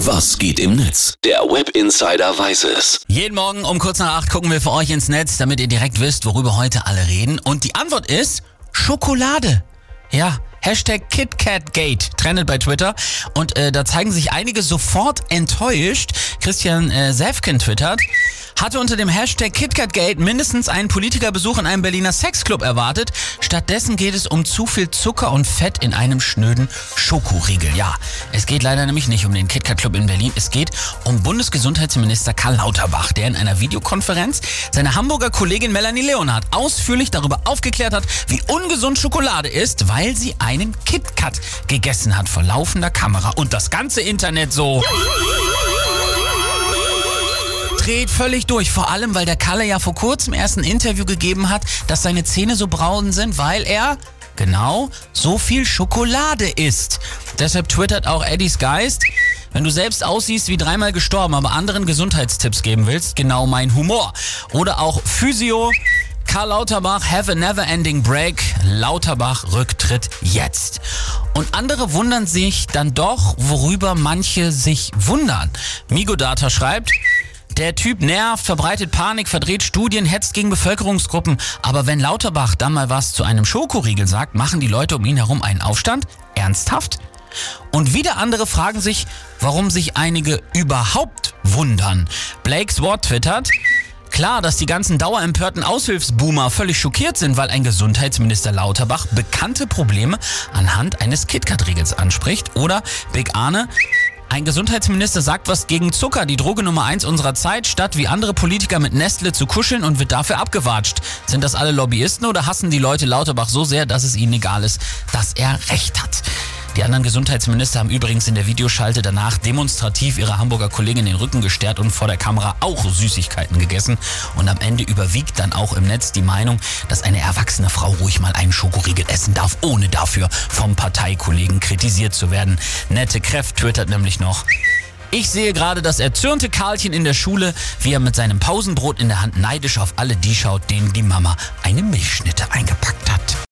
Was geht im Netz? Der Web Insider weiß es. Jeden Morgen um kurz nach acht gucken wir für euch ins Netz, damit ihr direkt wisst, worüber heute alle reden. Und die Antwort ist Schokolade. Ja, Hashtag KitKatGate trendet bei Twitter und äh, da zeigen sich einige sofort enttäuscht. Christian äh, Sefkin twittert, hatte unter dem Hashtag KitKatGate mindestens einen Politikerbesuch in einem Berliner Sexclub erwartet. Stattdessen geht es um zu viel Zucker und Fett in einem schnöden Schokoriegel. Ja, es geht leider nämlich nicht um den KitKat Club in Berlin. Es geht um Bundesgesundheitsminister Karl Lauterbach, der in einer Videokonferenz seine Hamburger Kollegin Melanie Leonhardt ausführlich darüber aufgeklärt hat, wie ungesund Schokolade ist, weil sie einen KitKat gegessen hat vor laufender Kamera. Und das ganze Internet so dreht völlig durch. Vor allem, weil der Kalle ja vor kurzem erst ein Interview gegeben hat, dass seine Zähne so braun sind, weil er genau so viel Schokolade isst. Deshalb twittert auch Eddies Geist. Wenn du selbst aussiehst wie dreimal gestorben, aber anderen Gesundheitstipps geben willst, genau mein Humor. Oder auch Physio. Karl Lauterbach, have a never ending break. Lauterbach Rücktritt jetzt. Und andere wundern sich dann doch, worüber manche sich wundern. Migodata schreibt, der Typ nervt, verbreitet Panik, verdreht Studien, hetzt gegen Bevölkerungsgruppen. Aber wenn Lauterbach dann mal was zu einem Schokoriegel sagt, machen die Leute um ihn herum einen Aufstand? Ernsthaft? Und wieder andere fragen sich, warum sich einige überhaupt wundern. Blake Swart twittert, Klar, dass die ganzen dauerempörten Aushilfsboomer völlig schockiert sind, weil ein Gesundheitsminister Lauterbach bekannte Probleme anhand eines KitKat-Riegels anspricht. Oder Big Arne, ein Gesundheitsminister sagt was gegen Zucker, die Droge Nummer eins unserer Zeit, statt wie andere Politiker mit Nestle zu kuscheln und wird dafür abgewatscht. Sind das alle Lobbyisten oder hassen die Leute Lauterbach so sehr, dass es ihnen egal ist, dass er recht hat? Die anderen Gesundheitsminister haben übrigens in der Videoschalte danach demonstrativ ihre Hamburger Kollegin den Rücken gestärkt und vor der Kamera auch Süßigkeiten gegessen. Und am Ende überwiegt dann auch im Netz die Meinung, dass eine erwachsene Frau ruhig mal einen Schokoriegel essen darf, ohne dafür vom Parteikollegen kritisiert zu werden. Nette Kräft twittert nämlich noch. Ich sehe gerade das erzürnte Karlchen in der Schule, wie er mit seinem Pausenbrot in der Hand neidisch auf alle die schaut, denen die Mama eine Milchschnitte eingepackt hat.